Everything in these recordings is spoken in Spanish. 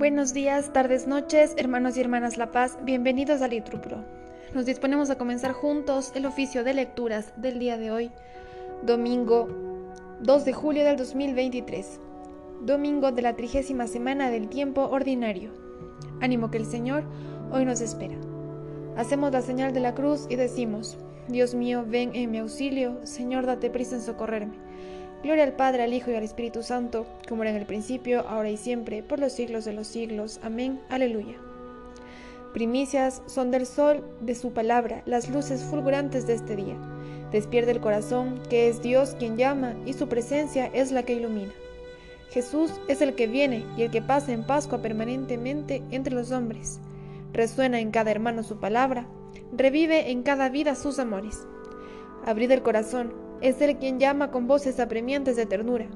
Buenos días, tardes, noches, hermanos y hermanas La Paz, bienvenidos a Litrupro. Nos disponemos a comenzar juntos el oficio de lecturas del día de hoy, domingo 2 de julio del 2023, domingo de la trigésima semana del tiempo ordinario. Ánimo que el Señor hoy nos espera. Hacemos la señal de la cruz y decimos, Dios mío, ven en mi auxilio, Señor, date prisa en socorrerme. Gloria al Padre, al Hijo y al Espíritu Santo, como era en el principio, ahora y siempre, por los siglos de los siglos. Amén. Aleluya. Primicias son del sol de su palabra, las luces fulgurantes de este día. Despierta el corazón, que es Dios quien llama, y su presencia es la que ilumina. Jesús es el que viene y el que pasa en Pascua permanentemente entre los hombres. Resuena en cada hermano su palabra, revive en cada vida sus amores. Abrid el corazón, es Él quien llama con voces apremiantes de ternura.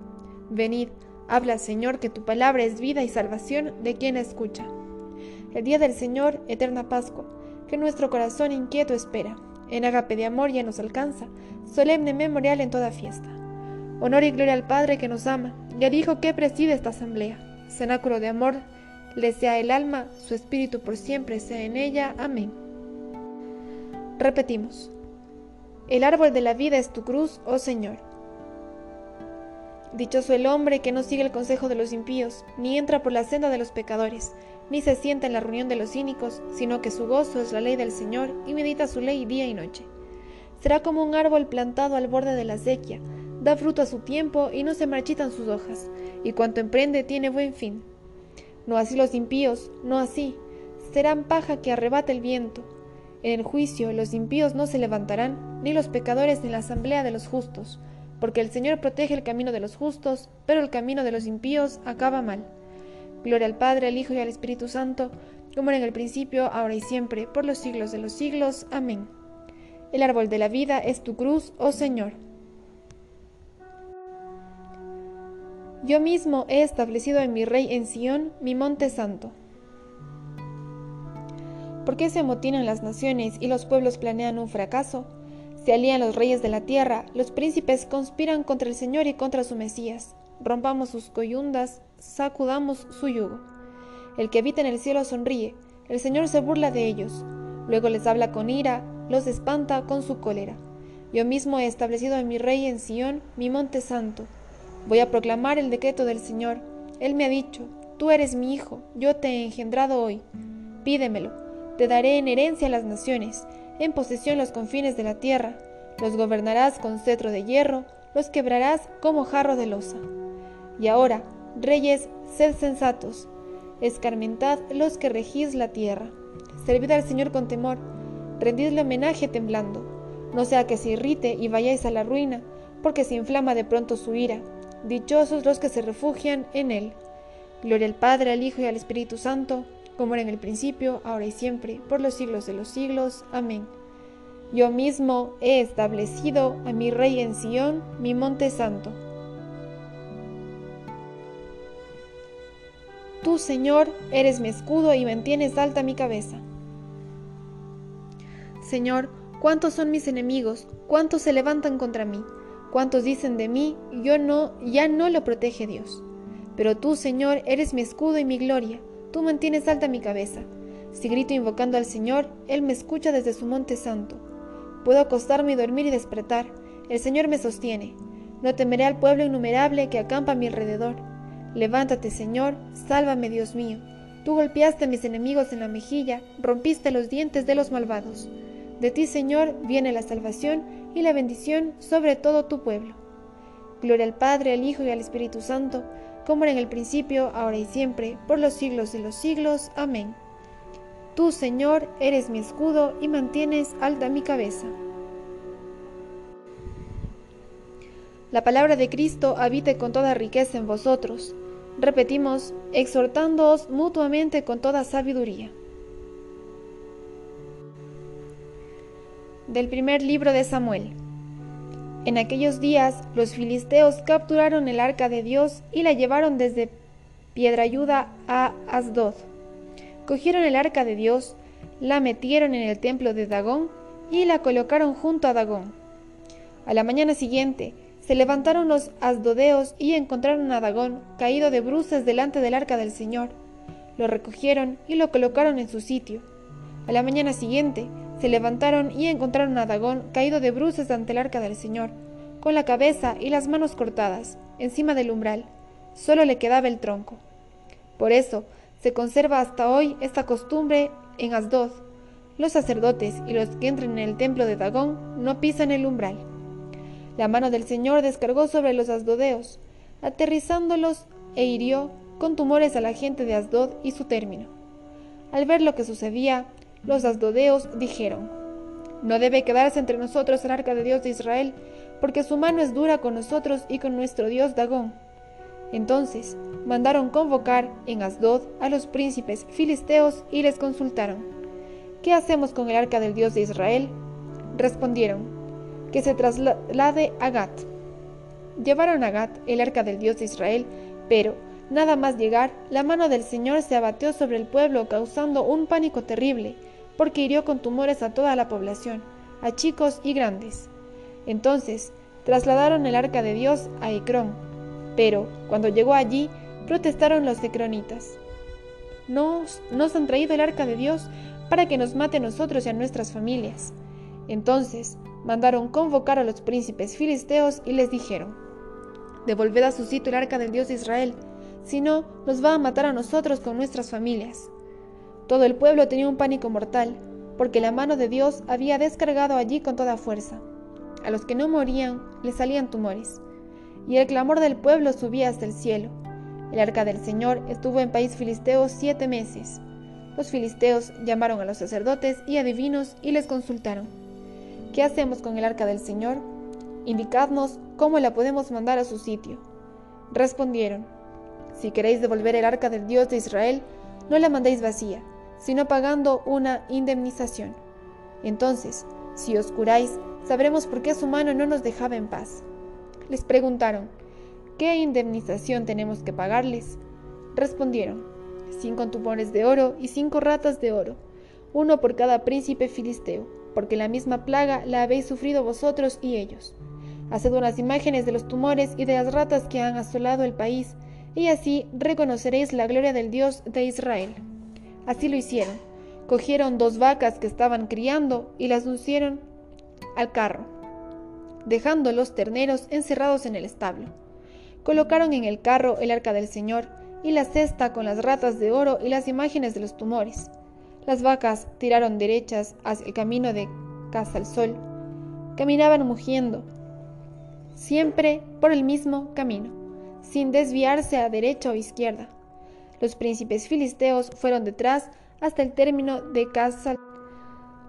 Venid, habla Señor, que tu palabra es vida y salvación de quien escucha. El día del Señor, eterna Pascua, que nuestro corazón inquieto espera, en agape de amor ya nos alcanza, solemne memorial en toda fiesta. Honor y gloria al Padre que nos ama, y al Hijo que preside esta asamblea. Cenáculo de amor, le sea el alma, su espíritu por siempre sea en ella. Amén. Repetimos. El árbol de la vida es tu cruz, oh Señor. Dichoso el hombre que no sigue el consejo de los impíos, ni entra por la senda de los pecadores, ni se sienta en la reunión de los cínicos, sino que su gozo es la ley del Señor y medita su ley día y noche. Será como un árbol plantado al borde de la sequía, da fruto a su tiempo y no se marchitan sus hojas, y cuanto emprende tiene buen fin. No así los impíos, no así, serán paja que arrebata el viento, en el juicio los impíos no se levantarán, ni los pecadores en la asamblea de los justos, porque el Señor protege el camino de los justos, pero el camino de los impíos acaba mal. Gloria al Padre, al Hijo y al Espíritu Santo, como era en el principio, ahora y siempre, por los siglos de los siglos. Amén. El árbol de la vida es tu cruz, oh Señor. Yo mismo he establecido en mi rey en Sión mi monte santo. ¿Por qué se amotinan las naciones y los pueblos planean un fracaso? Se alían los reyes de la tierra, los príncipes conspiran contra el Señor y contra su Mesías. Rompamos sus coyundas, sacudamos su yugo. El que habita en el cielo sonríe, el Señor se burla de ellos. Luego les habla con ira, los espanta con su cólera. Yo mismo he establecido a mi rey en Sión, mi monte santo. Voy a proclamar el decreto del Señor. Él me ha dicho, tú eres mi hijo, yo te he engendrado hoy. Pídemelo te daré en herencia las naciones, en posesión los confines de la tierra. Los gobernarás con cetro de hierro, los quebrarás como jarro de losa. Y ahora, reyes, sed sensatos, escarmentad los que regís la tierra. Servid al Señor con temor, rendidle homenaje temblando, no sea que se irrite y vayáis a la ruina, porque se inflama de pronto su ira. Dichosos los que se refugian en él. Gloria al Padre, al Hijo y al Espíritu Santo, como era en el principio, ahora y siempre, por los siglos de los siglos. Amén. Yo mismo he establecido a mi rey en Sión, mi monte santo. Tú, Señor, eres mi escudo y mantienes alta mi cabeza. Señor, ¿cuántos son mis enemigos? ¿Cuántos se levantan contra mí? ¿Cuántos dicen de mí, yo no, ya no lo protege Dios? Pero tú, Señor, eres mi escudo y mi gloria Tú mantienes alta mi cabeza. Si grito invocando al Señor, Él me escucha desde su monte santo. Puedo acostarme y dormir y despertar. El Señor me sostiene. No temeré al pueblo innumerable que acampa a mi alrededor. Levántate, Señor, sálvame, Dios mío. Tú golpeaste a mis enemigos en la mejilla, rompiste los dientes de los malvados. De ti, Señor, viene la salvación y la bendición sobre todo tu pueblo. Gloria al Padre, al Hijo y al Espíritu Santo, como era en el principio, ahora y siempre, por los siglos de los siglos. Amén. Tú, Señor, eres mi escudo y mantienes alta mi cabeza. La palabra de Cristo habite con toda riqueza en vosotros. Repetimos, exhortándoos mutuamente con toda sabiduría. Del primer libro de Samuel. En aquellos días los filisteos capturaron el arca de Dios y la llevaron desde Piedrayuda a Asdod. Cogieron el arca de Dios, la metieron en el templo de Dagón y la colocaron junto a Dagón. A la mañana siguiente se levantaron los asdodeos y encontraron a Dagón caído de bruces delante del arca del Señor. Lo recogieron y lo colocaron en su sitio. A la mañana siguiente, se levantaron y encontraron a Dagón caído de bruces ante el arca del Señor, con la cabeza y las manos cortadas, encima del umbral. Solo le quedaba el tronco. Por eso, se conserva hasta hoy esta costumbre en Asdod. Los sacerdotes y los que entren en el templo de Dagón no pisan el umbral. La mano del Señor descargó sobre los asdodeos, aterrizándolos e hirió con tumores a la gente de Asdod y su término. Al ver lo que sucedía, los asdodeos dijeron, No debe quedarse entre nosotros el arca de Dios de Israel, porque su mano es dura con nosotros y con nuestro Dios Dagón. Entonces mandaron convocar en Asdod a los príncipes filisteos y les consultaron, ¿qué hacemos con el arca del Dios de Israel? Respondieron, que se traslade a Gat. Llevaron a Gat el arca del Dios de Israel, pero, nada más llegar, la mano del Señor se abateó sobre el pueblo causando un pánico terrible, porque hirió con tumores a toda la población, a chicos y grandes. Entonces, trasladaron el arca de Dios a Ecrón, pero cuando llegó allí, protestaron los ecronitas. Nos, nos han traído el arca de Dios para que nos mate a nosotros y a nuestras familias. Entonces mandaron convocar a los príncipes filisteos y les dijeron, Devolved a su sitio el arca del Dios de Israel, si no, nos va a matar a nosotros con nuestras familias. Todo el pueblo tenía un pánico mortal, porque la mano de Dios había descargado allí con toda fuerza. A los que no morían les salían tumores y el clamor del pueblo subía hasta el cielo. El arca del Señor estuvo en país filisteo siete meses. Los filisteos llamaron a los sacerdotes y adivinos y les consultaron. ¿Qué hacemos con el arca del Señor? Indicadnos cómo la podemos mandar a su sitio. Respondieron, si queréis devolver el arca del Dios de Israel, no la mandéis vacía, sino pagando una indemnización. Entonces, si os curáis, sabremos por qué su mano no nos dejaba en paz. Les preguntaron, ¿qué indemnización tenemos que pagarles? Respondieron, cinco tumores de oro y cinco ratas de oro, uno por cada príncipe filisteo, porque la misma plaga la habéis sufrido vosotros y ellos. Haced unas imágenes de los tumores y de las ratas que han asolado el país, y así reconoceréis la gloria del Dios de Israel. Así lo hicieron. Cogieron dos vacas que estaban criando y las pusieron al carro dejando los terneros encerrados en el establo. Colocaron en el carro el arca del Señor y la cesta con las ratas de oro y las imágenes de los tumores. Las vacas tiraron derechas hacia el camino de casa al sol. Caminaban mugiendo, siempre por el mismo camino, sin desviarse a derecha o izquierda. Los príncipes filisteos fueron detrás hasta el término de casa.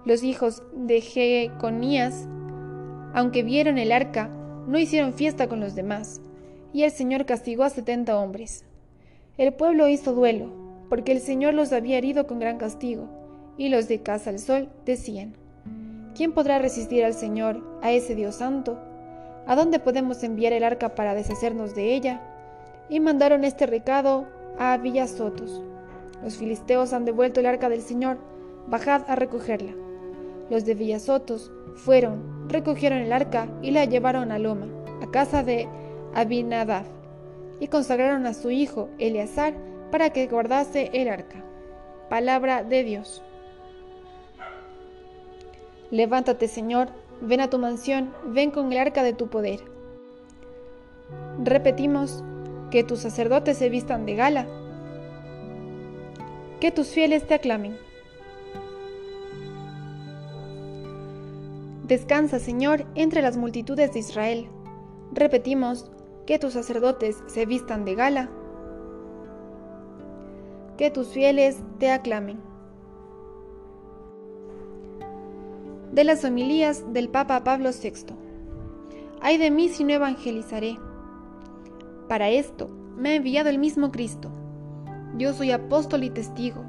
Los hijos de Jeconías aunque vieron el arca, no hicieron fiesta con los demás, y el Señor castigó a setenta hombres. El pueblo hizo duelo, porque el Señor los había herido con gran castigo, y los de casa al sol decían, ¿quién podrá resistir al Señor, a ese Dios santo? ¿A dónde podemos enviar el arca para deshacernos de ella? Y mandaron este recado a Villasotos. Los filisteos han devuelto el arca del Señor, bajad a recogerla. Los de Villasotos fueron, recogieron el arca y la llevaron a Loma, a casa de Abinadab, y consagraron a su hijo Eleazar para que guardase el arca. Palabra de Dios. Levántate, Señor, ven a tu mansión, ven con el arca de tu poder. Repetimos, que tus sacerdotes se vistan de gala, que tus fieles te aclamen. Descansa, Señor, entre las multitudes de Israel. Repetimos, que tus sacerdotes se vistan de gala. Que tus fieles te aclamen. De las homilías del Papa Pablo VI. Ay de mí si no evangelizaré. Para esto me ha enviado el mismo Cristo. Yo soy apóstol y testigo.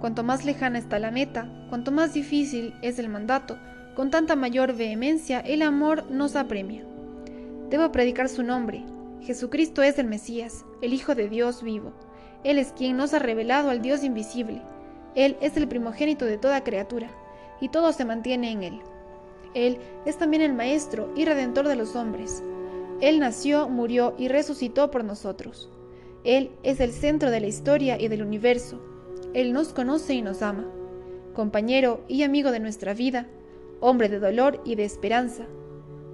Cuanto más lejana está la meta, cuanto más difícil es el mandato, con tanta mayor vehemencia el amor nos apremia. Debo predicar su nombre. Jesucristo es el Mesías, el Hijo de Dios vivo. Él es quien nos ha revelado al Dios invisible. Él es el primogénito de toda criatura, y todo se mantiene en Él. Él es también el Maestro y Redentor de los hombres. Él nació, murió y resucitó por nosotros. Él es el centro de la historia y del universo, Él nos conoce y nos ama, compañero y amigo de nuestra vida, hombre de dolor y de esperanza.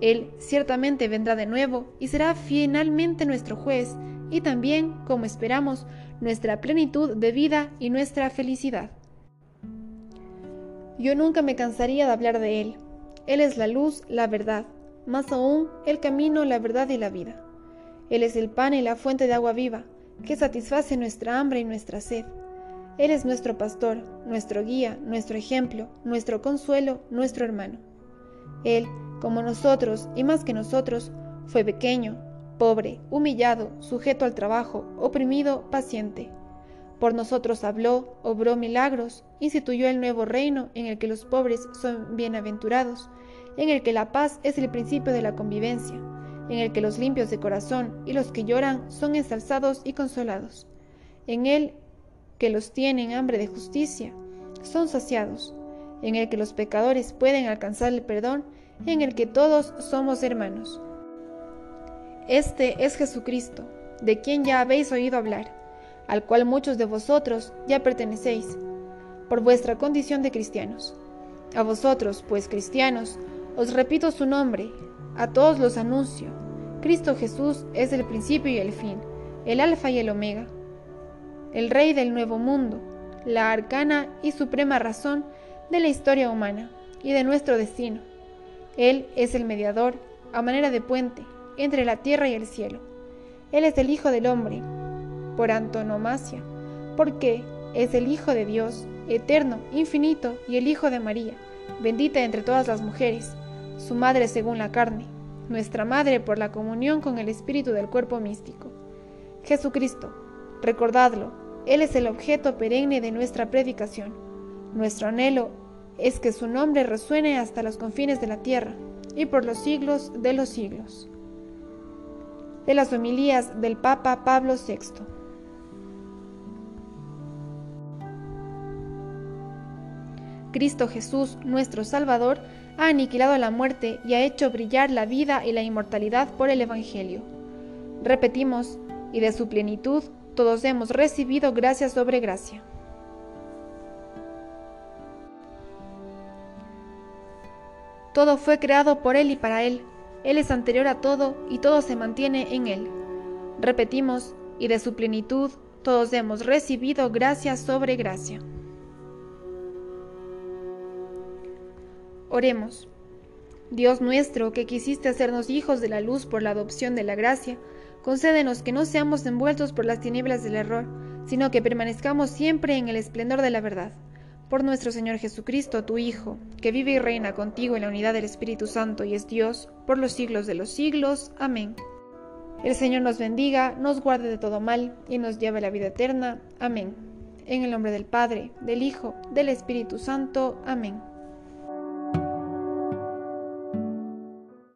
Él ciertamente vendrá de nuevo y será finalmente nuestro juez y también, como esperamos, nuestra plenitud de vida y nuestra felicidad. Yo nunca me cansaría de hablar de Él. Él es la luz, la verdad, más aún el camino, la verdad y la vida. Él es el pan y la fuente de agua viva, que satisface nuestra hambre y nuestra sed. Él es nuestro pastor, nuestro guía, nuestro ejemplo, nuestro consuelo, nuestro hermano. Él, como nosotros y más que nosotros, fue pequeño, pobre, humillado, sujeto al trabajo, oprimido, paciente. Por nosotros habló, obró milagros, instituyó el nuevo reino en el que los pobres son bienaventurados, en el que la paz es el principio de la convivencia, en el que los limpios de corazón y los que lloran son ensalzados y consolados, en él que los tienen hambre de justicia son saciados, en el que los pecadores pueden alcanzar el perdón, en el que todos somos hermanos. Este es Jesucristo, de quien ya habéis oído hablar, al cual muchos de vosotros ya pertenecéis, por vuestra condición de cristianos. A vosotros, pues cristianos, os repito su nombre, a todos los anuncio. Cristo Jesús es el principio y el fin, el alfa y el omega el rey del nuevo mundo, la arcana y suprema razón de la historia humana y de nuestro destino. Él es el mediador, a manera de puente, entre la tierra y el cielo. Él es el Hijo del Hombre, por antonomasia, porque es el Hijo de Dios, eterno, infinito, y el Hijo de María, bendita entre todas las mujeres, su madre según la carne, nuestra madre por la comunión con el espíritu del cuerpo místico. Jesucristo, recordadlo, él es el objeto perenne de nuestra predicación. Nuestro anhelo es que su nombre resuene hasta los confines de la tierra y por los siglos de los siglos. De las homilías del Papa Pablo VI. Cristo Jesús, nuestro Salvador, ha aniquilado la muerte y ha hecho brillar la vida y la inmortalidad por el Evangelio. Repetimos, y de su plenitud todos hemos recibido gracia sobre gracia. Todo fue creado por Él y para Él. Él es anterior a todo y todo se mantiene en Él. Repetimos, y de su plenitud todos hemos recibido gracia sobre gracia. Oremos. Dios nuestro, que quisiste hacernos hijos de la luz por la adopción de la gracia, concédenos que no seamos envueltos por las tinieblas del error, sino que permanezcamos siempre en el esplendor de la verdad. Por nuestro Señor Jesucristo, tu Hijo, que vive y reina contigo en la unidad del Espíritu Santo y es Dios, por los siglos de los siglos. Amén. El Señor nos bendiga, nos guarde de todo mal y nos lleve a la vida eterna. Amén. En el nombre del Padre, del Hijo, del Espíritu Santo. Amén.